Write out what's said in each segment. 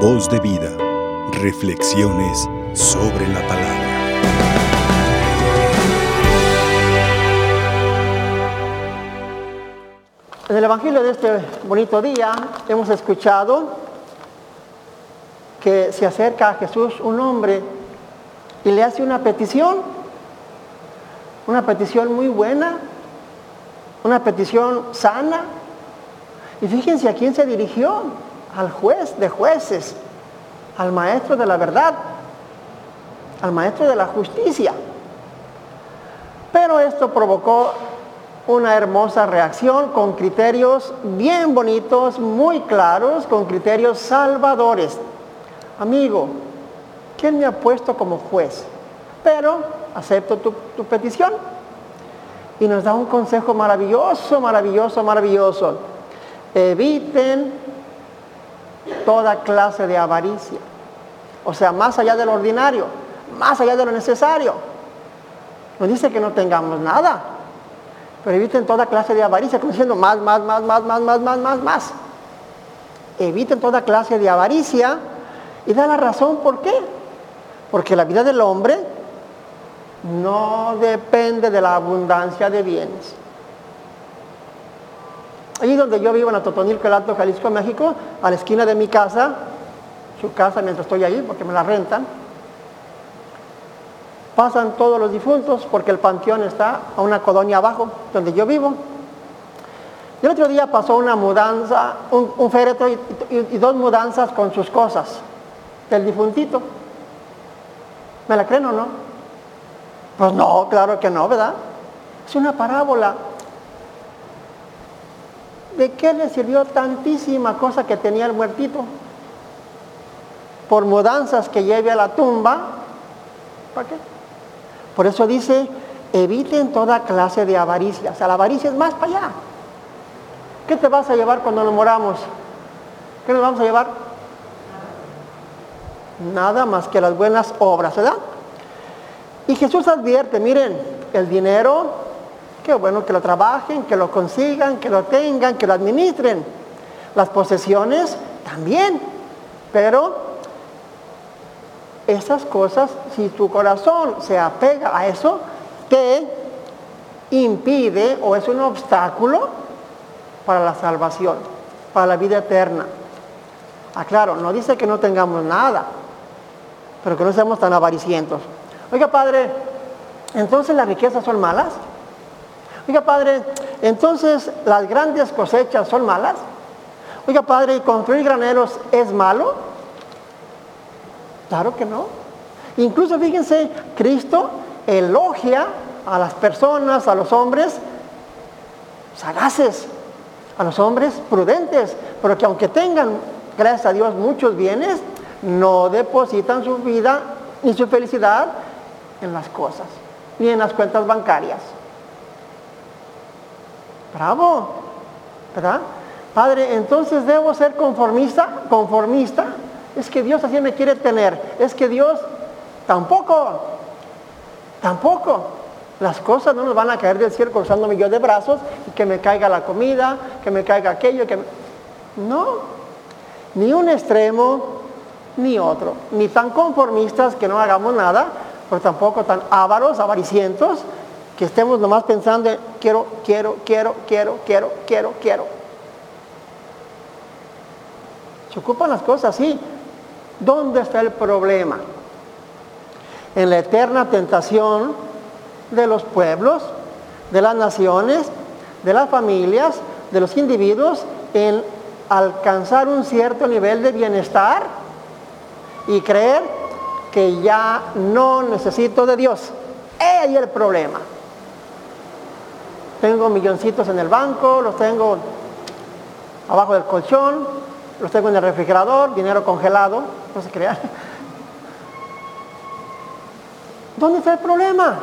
Voz de vida. Reflexiones sobre la palabra. En el Evangelio de este bonito día hemos escuchado que se acerca a Jesús un hombre y le hace una petición, una petición muy buena, una petición sana. Y fíjense a quién se dirigió, al juez de jueces, al maestro de la verdad, al maestro de la justicia. Pero esto provocó una hermosa reacción con criterios bien bonitos, muy claros, con criterios salvadores. Amigo, ¿quién me ha puesto como juez? Pero acepto tu, tu petición. Y nos da un consejo maravilloso, maravilloso, maravilloso. Eviten toda clase de avaricia. O sea, más allá de lo ordinario, más allá de lo necesario. Nos dice que no tengamos nada, pero eviten toda clase de avaricia, como diciendo más, más, más, más, más, más, más, más, más. Eviten toda clase de avaricia y da la razón por qué. Porque la vida del hombre no depende de la abundancia de bienes. Allí donde yo vivo en Atotonilco, el Alto Jalisco, México, a la esquina de mi casa, su casa mientras estoy ahí, porque me la rentan, pasan todos los difuntos porque el panteón está a una colonia abajo, donde yo vivo. Y el otro día pasó una mudanza, un, un féretro y, y, y dos mudanzas con sus cosas del difuntito. ¿Me la creen o no? Pues no, claro que no, ¿verdad? Es una parábola. ¿De qué le sirvió tantísima cosa que tenía el muertito? Por mudanzas que lleve a la tumba. ¿Para qué? Por eso dice, eviten toda clase de avaricia. O sea, la avaricia es más para allá. ¿Qué te vas a llevar cuando nos moramos? ¿Qué nos vamos a llevar? Nada más que las buenas obras, ¿verdad? Y Jesús advierte, miren, el dinero, qué bueno que lo trabajen, que lo consigan, que lo tengan, que lo administren. Las posesiones también, pero esas cosas, si tu corazón se apega a eso, te impide o es un obstáculo para la salvación, para la vida eterna. Aclaro, no dice que no tengamos nada, pero que no seamos tan avaricientos. Oiga, padre, entonces las riquezas son malas. Oiga, padre, entonces las grandes cosechas son malas. Oiga, padre, construir graneros es malo. Claro que no. Incluso fíjense, Cristo elogia a las personas, a los hombres sagaces, a los hombres prudentes, pero que aunque tengan, gracias a Dios, muchos bienes, no depositan su vida ni su felicidad en las cosas, ni en las cuentas bancarias. Bravo, ¿verdad? Padre, entonces debo ser conformista, conformista. Es que Dios así me quiere tener. Es que Dios tampoco, tampoco. Las cosas no nos van a caer del cielo cruzándome yo de brazos y que me caiga la comida, que me caiga aquello, que. No, ni un extremo ni otro. Ni tan conformistas que no hagamos nada, pero tampoco tan ávaros, avaricientos, que estemos nomás pensando en quiero, quiero, quiero, quiero, quiero, quiero, quiero. Se ocupan las cosas así. ¿Dónde está el problema? En la eterna tentación de los pueblos, de las naciones, de las familias, de los individuos, en alcanzar un cierto nivel de bienestar y creer que ya no necesito de Dios. Ahí el problema. Tengo milloncitos en el banco, los tengo abajo del colchón, los tengo en el refrigerador, dinero congelado, no se crean. ¿Dónde está el problema?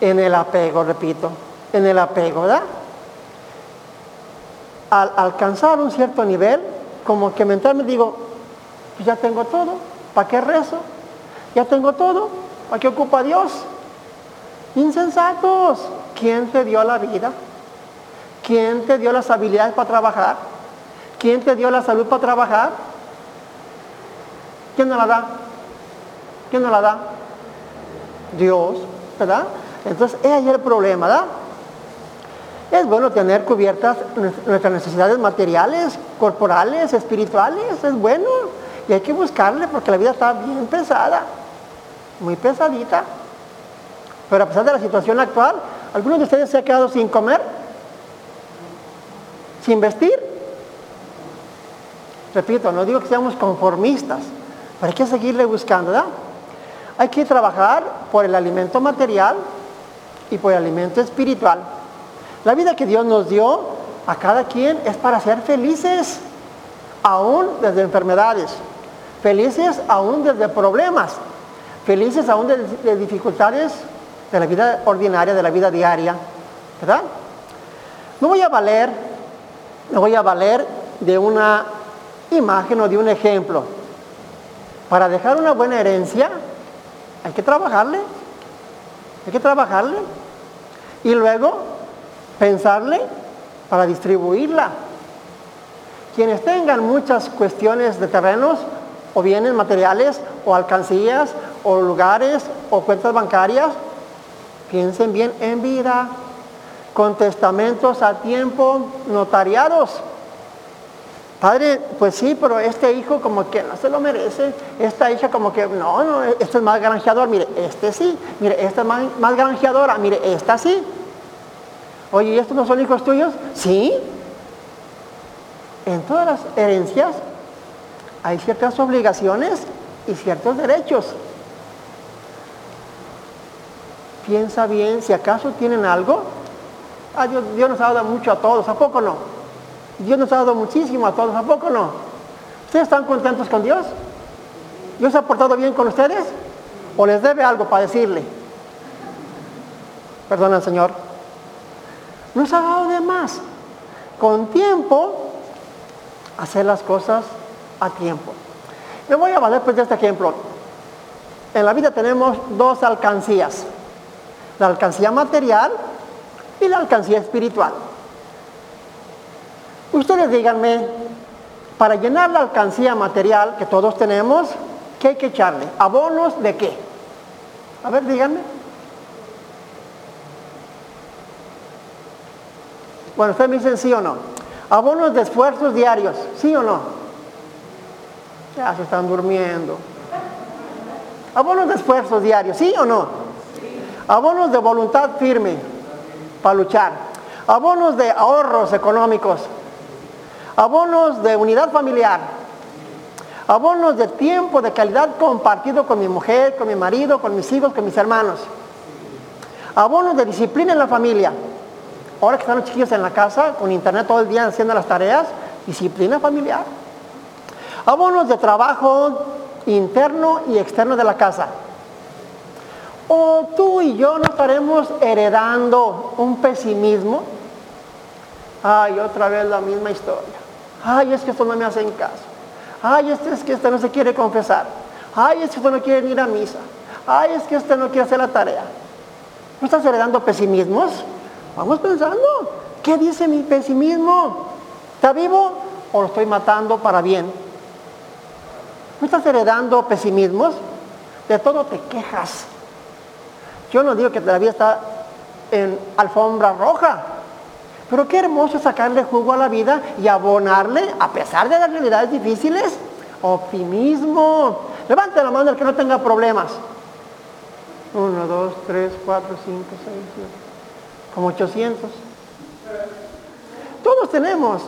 En el apego, repito, en el apego, ¿verdad? Al alcanzar un cierto nivel, como que mentalmente digo, pues ya tengo todo, ¿para qué rezo? Ya tengo todo, ¿para qué ocupa Dios? Insensatos, ¿quién te dio la vida? ¿Quién te dio las habilidades para trabajar? ¿Quién te dio la salud para trabajar? ¿Quién nos la da? ¿Quién nos la da? Dios, ¿verdad? Entonces, es ahí el problema, ¿verdad? Es bueno tener cubiertas nuestras necesidades materiales, corporales, espirituales, es bueno. Y hay que buscarle porque la vida está bien pesada, muy pesadita. Pero a pesar de la situación actual, ¿algunos de ustedes se han quedado sin comer? ¿Sin vestir? Repito, no digo que seamos conformistas, pero hay que seguirle buscando, ¿verdad? Hay que trabajar por el alimento material y por el alimento espiritual. La vida que Dios nos dio a cada quien es para ser felices, aún desde enfermedades, felices aún desde problemas, felices aún de, dificultades de la vida ordinaria, de la vida diaria, ¿verdad? No voy a valer, no voy a valer de una imagen o de un ejemplo. Para dejar una buena herencia hay que trabajarle, hay que trabajarle. Y luego pensarle para distribuirla. Quienes tengan muchas cuestiones de terrenos o bienes materiales o alcancías o lugares o cuentas bancarias, piensen bien en vida, con testamentos a tiempo notariados. Padre, pues sí, pero este hijo como que no se lo merece, esta hija como que no, no, este es más granjeador, mire, este sí, mire, esta es más, más granjeadora, mire, esta sí. Oye, ¿y estos no son hijos tuyos? Sí. En todas las herencias hay ciertas obligaciones y ciertos derechos. Piensa bien, si acaso tienen algo. Ah, Dios, nos ha dado mucho a todos, ¿a poco no? Dios nos ha dado muchísimo a todos, ¿a poco no? ¿Ustedes están contentos con Dios? ¿Dios ha portado bien con ustedes? ¿O les debe algo para decirle? Perdona, Señor nos ha dado de más. Con tiempo, hacer las cosas a tiempo. Me voy a valer pues de este ejemplo. En la vida tenemos dos alcancías. La alcancía material y la alcancía espiritual. Ustedes díganme, para llenar la alcancía material que todos tenemos, ¿qué hay que echarle? ¿Abonos de qué? A ver, díganme. Bueno, ustedes me dicen sí o no. Abonos de esfuerzos diarios, sí o no. Ya se están durmiendo. Abonos de esfuerzos diarios, sí o no. Abonos de voluntad firme para luchar. Abonos de ahorros económicos. Abonos de unidad familiar. Abonos de tiempo de calidad compartido con mi mujer, con mi marido, con mis hijos, con mis hermanos. Abonos de disciplina en la familia. Ahora que están los chiquillos en la casa, con internet todo el día haciendo las tareas, disciplina familiar. Abonos de trabajo interno y externo de la casa. O tú y yo no estaremos heredando un pesimismo. Ay, otra vez la misma historia. Ay, es que esto no me hacen caso. Ay, este es que este no se quiere confesar. Ay, es que este no quiere ir a misa. Ay, es que este no quiere hacer la tarea. ¿No estás heredando pesimismos? Vamos pensando, ¿qué dice mi pesimismo? ¿Está vivo o lo estoy matando para bien? ¿No estás heredando pesimismos? De todo te quejas. Yo no digo que vida está en alfombra roja, pero qué hermoso sacarle jugo a la vida y abonarle, a pesar de las realidades difíciles, optimismo. Levante la mano el que no tenga problemas. Uno, dos, tres, cuatro, cinco, seis, siete como 800. Todos tenemos.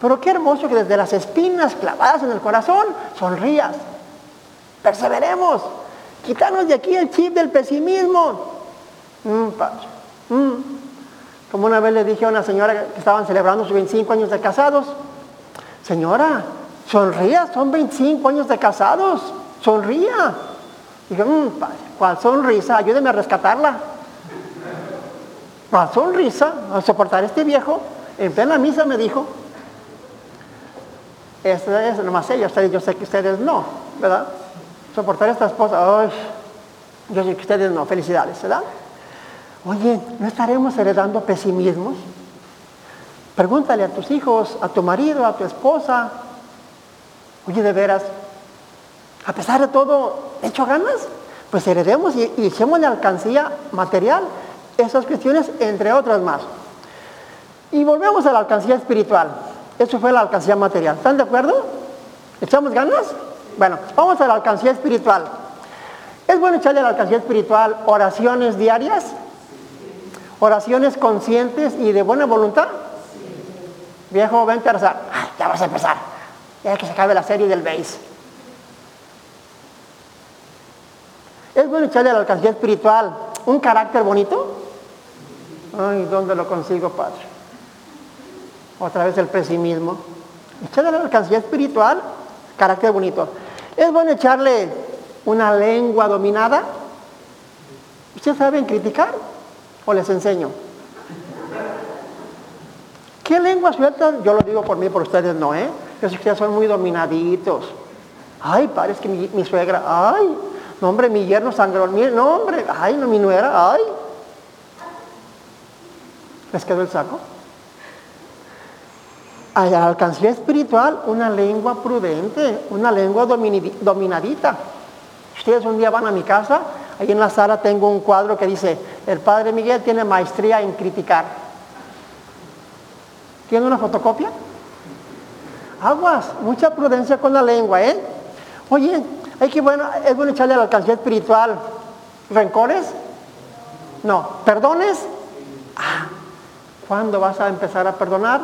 Pero qué hermoso que desde las espinas clavadas en el corazón sonrías. Perseveremos. Quitarnos de aquí el chip del pesimismo. Mm, mm. Como una vez le dije a una señora que estaban celebrando sus 25 años de casados. Señora, sonría, son 25 años de casados. Sonría. Dije, mm, ¿cuál sonrisa? Ayúdeme a rescatarla a sonrisa, a soportar este viejo. En plena misa me dijo, esta es nomás ella, ustedes, yo sé que ustedes no, ¿verdad? Soportar a esta esposa, yo sé que ustedes no, felicidades, ¿verdad? Oye, ¿no estaremos heredando pesimismos? Pregúntale a tus hijos, a tu marido, a tu esposa, oye, de veras, A pesar de todo, hecho ganas, pues heredemos y, y echemos la alcancía material esas cuestiones, entre otras más. Y volvemos a la alcancía espiritual. Eso fue la alcancía material. ¿Están de acuerdo? ¿Echamos ganas? Bueno, vamos a la alcancía espiritual. ¿Es bueno echarle a la alcancía espiritual oraciones diarias? ¿Oraciones conscientes y de buena voluntad? Viejo, vente a rezar. ya vas a empezar. Ya que se acabe la serie del base. ¿Es bueno echarle a la alcancía espiritual un carácter bonito? Ay, ¿dónde lo consigo, Padre? Otra vez el pesimismo. Echarle a la alcancía espiritual carácter bonito. ¿Es bueno echarle una lengua dominada? ¿Ustedes saben criticar? ¿O les enseño? ¿Qué lengua suelta? Yo lo digo por mí, por ustedes no, ¿eh? Yo sé que ustedes son muy dominaditos. Ay, padre, es que mi, suegra, ay, no hombre, mi yerno sangrón, no hombre, ay, no, mi nuera, ay. ¿Les quedó el saco? A la alcancía espiritual, una lengua prudente, una lengua dominadita. Ustedes un día van a mi casa, ahí en la sala tengo un cuadro que dice, el Padre Miguel tiene maestría en criticar. ¿Tiene una fotocopia? Aguas, mucha prudencia con la lengua, ¿eh? Oye, hay que bueno, es bueno echarle a la alcancía espiritual rencores. No, perdones. Ah, ¿Cuándo vas a empezar a perdonar?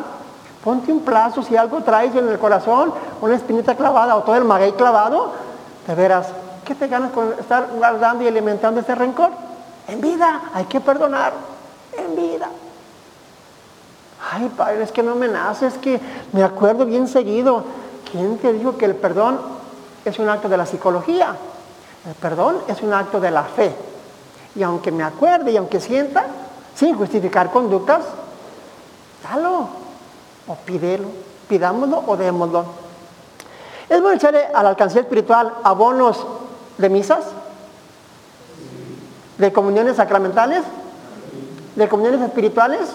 Ponte un plazo, si algo traes en el corazón, una espinita clavada o todo el maguey clavado, de veras, ¿qué te ganas con estar guardando y alimentando ese rencor? En vida, hay que perdonar, en vida. Ay, padre, es que no me nace, es que me acuerdo bien seguido. ¿Quién te dijo que el perdón es un acto de la psicología? El perdón es un acto de la fe. Y aunque me acuerde y aunque sienta, sin justificar conductas, dalo o pídelo, pidámoslo o démoslo. ¿Es bueno echarle a la alcancía espiritual abonos de misas? ¿De comuniones sacramentales? ¿De comuniones espirituales?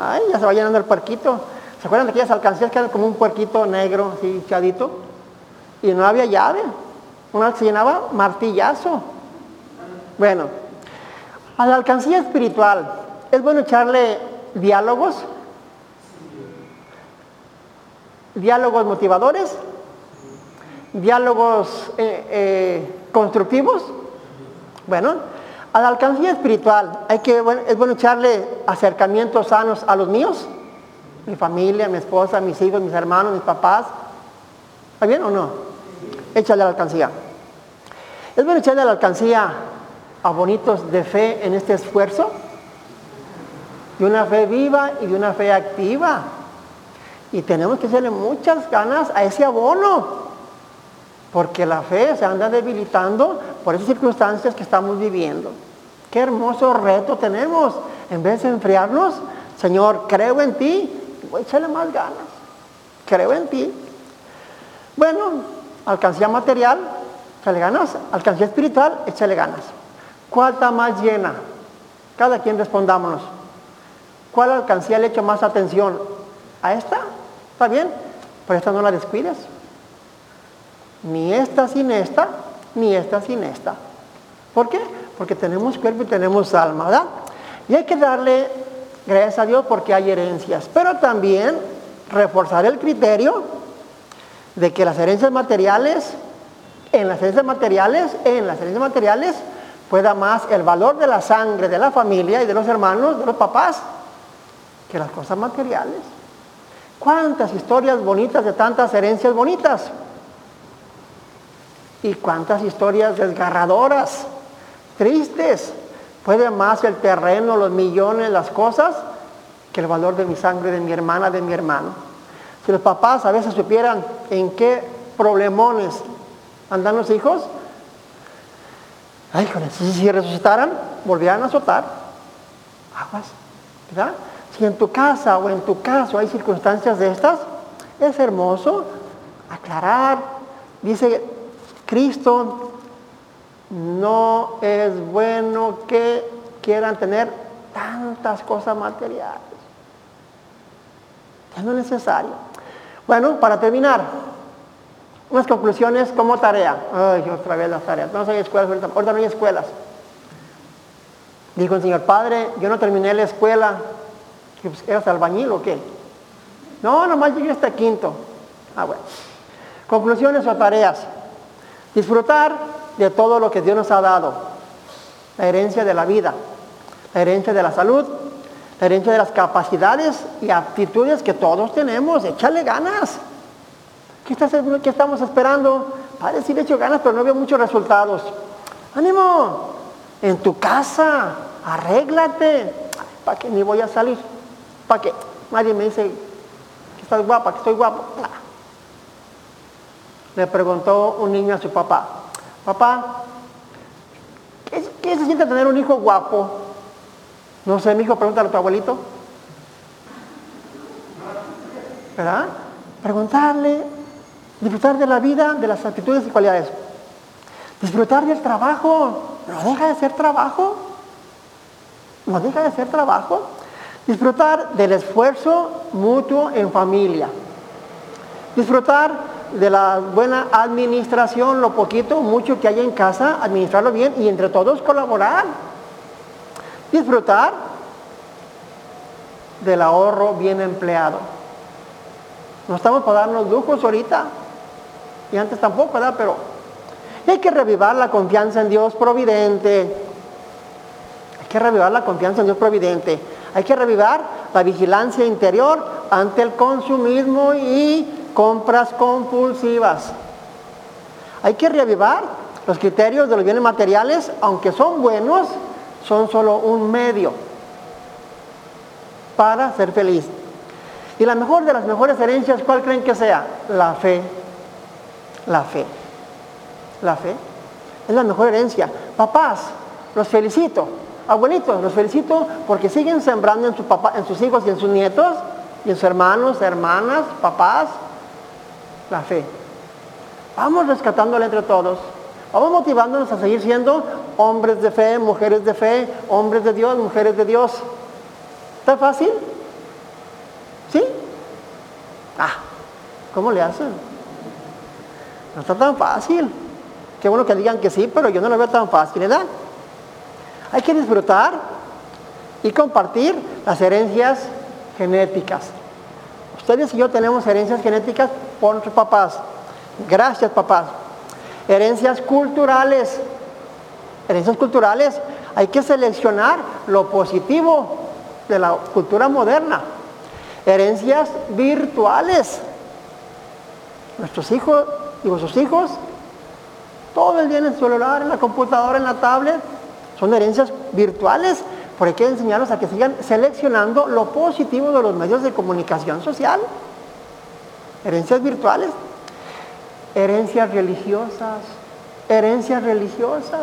Ay, ya se va llenando el puerquito. ¿Se acuerdan de aquellas alcancías que eran como un puerquito negro, así chadito? Y no había llave. Una se llenaba martillazo. Bueno, a la alcancía espiritual, ¿es bueno echarle diálogos? Diálogos motivadores, diálogos eh, eh, constructivos. Bueno, a la alcancía espiritual hay que, es bueno echarle acercamientos sanos a los míos, mi familia, mi esposa, mis hijos, mis hermanos, mis papás. ¿Está bien o no? Échale a la alcancía. Es bueno echarle a la alcancía a bonitos de fe en este esfuerzo, de una fe viva y de una fe activa. Y tenemos que hacerle muchas ganas a ese abono, porque la fe se anda debilitando por esas circunstancias que estamos viviendo. Qué hermoso reto tenemos. En vez de enfriarnos, Señor, creo en ti, voy a echarle más ganas. Creo en ti. Bueno, alcancía material, échale ganas. Alcancía espiritual, échale ganas. ¿Cuál está más llena? Cada quien respondámonos. ¿Cuál alcancía le echa más atención? ¿A esta ¿Está bien? Pero esta no la descuides. Ni esta sin esta, ni esta sin esta. ¿Por qué? Porque tenemos cuerpo y tenemos alma, ¿verdad? Y hay que darle gracias a Dios porque hay herencias. Pero también reforzar el criterio de que las herencias materiales, en las herencias materiales, en las herencias materiales, pueda más el valor de la sangre de la familia y de los hermanos, de los papás, que las cosas materiales. ¿Cuántas historias bonitas de tantas herencias bonitas? Y cuántas historias desgarradoras, tristes. Puede más el terreno, los millones, las cosas, que el valor de mi sangre, de mi hermana, de mi hermano. Si los papás a veces supieran en qué problemones andan los hijos, ay, si resucitaran, volvieran a azotar. Aguas, ¿verdad? Si en tu casa o en tu caso hay circunstancias de estas, es hermoso aclarar. Dice Cristo, no es bueno que quieran tener tantas cosas materiales. Es lo necesario. Bueno, para terminar, Unas conclusiones como tarea. Ay, otra vez las tareas. No hay escuelas. Ahorita no hay escuelas. Dijo el Señor, Padre, yo no terminé la escuela. Pues, ¿Eras albañil o qué? No, nomás llegué hasta quinto. Ah, bueno. Conclusiones o tareas. Disfrutar de todo lo que Dios nos ha dado. La herencia de la vida, la herencia de la salud, la herencia de las capacidades y aptitudes que todos tenemos. Échale ganas. ¿Qué, estamos esperando? Padre, sí le hecho ganas, pero no veo muchos resultados. ¡Ánimo! En tu casa, arréglate. ¿Para qué ni voy a salir? ¿Para qué? Nadie me dice que estás guapa, que estoy guapo. Le preguntó un niño a su papá, papá, ¿qué, se siente tener un hijo guapo? No sé, mi hijo, pregúntale a tu abuelito. ¿Verdad? Preguntarle, disfrutar de la vida, de las actitudes y cualidades. Disfrutar del trabajo, no deja de ser trabajo. No deja de ser trabajo. Disfrutar del esfuerzo mutuo en familia. Disfrutar de la buena administración, lo poquito, mucho que hay en casa, administrarlo bien y entre todos colaborar. Disfrutar del ahorro bien empleado. No estamos para darnos lujos ahorita, y antes tampoco, ¿verdad? Pero hay que revivar la confianza en Dios providente. Hay que revivar la confianza en Dios providente. Hay que revivar la vigilancia interior ante el consumismo y compras compulsivas. Hay que revivar los criterios de los bienes materiales, aunque son buenos, son solo un medio para ser feliz. Y la mejor de las mejores herencias, ¿cuál creen que sea? La fe. La fe. La fe. Es la mejor herencia. Papás, los felicito. Abuelitos, los felicito porque siguen sembrando en, su papá, en sus hijos y en sus nietos, y en sus hermanos, hermanas, papás, la fe. Vamos rescatándola entre todos. Vamos motivándonos a seguir siendo hombres de fe, mujeres de fe, hombres de Dios, mujeres de Dios. ¿Está fácil? ¿Sí? Ah, ¿cómo le hacen? No está tan fácil. Qué bueno que digan que sí, pero yo no lo veo tan fácil, ¿verdad? Hay que disfrutar y compartir las herencias genéticas. Ustedes y yo tenemos herencias genéticas por nuestros papás. Gracias, papás. Herencias culturales. Herencias culturales. Hay que seleccionar lo positivo de la cultura moderna. Herencias virtuales. Nuestros hijos y vuestros hijos, todo el día en el celular, en la computadora, en la tablet, son herencias virtuales, porque hay que enseñarlos a que sigan seleccionando lo positivo de los medios de comunicación social. Herencias virtuales, herencias religiosas, herencias religiosas.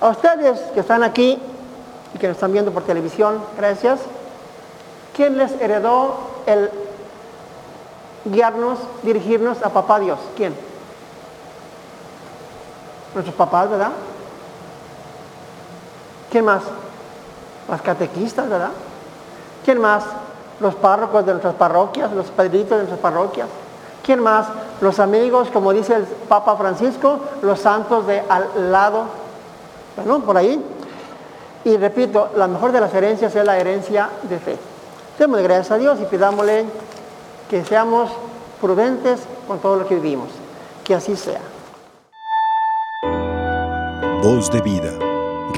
A ustedes que están aquí y que nos están viendo por televisión, gracias. ¿Quién les heredó el guiarnos, dirigirnos a papá Dios? ¿Quién? Nuestros papás, ¿verdad? ¿Quién más? Las catequistas, ¿verdad? ¿Quién más? Los párrocos de nuestras parroquias, los padritos de nuestras parroquias. ¿Quién más? Los amigos, como dice el Papa Francisco, los santos de al lado. Bueno, por ahí. Y repito, la mejor de las herencias es la herencia de fe. Demos gracias a Dios y pidámosle que seamos prudentes con todo lo que vivimos. Que así sea. Voz de vida.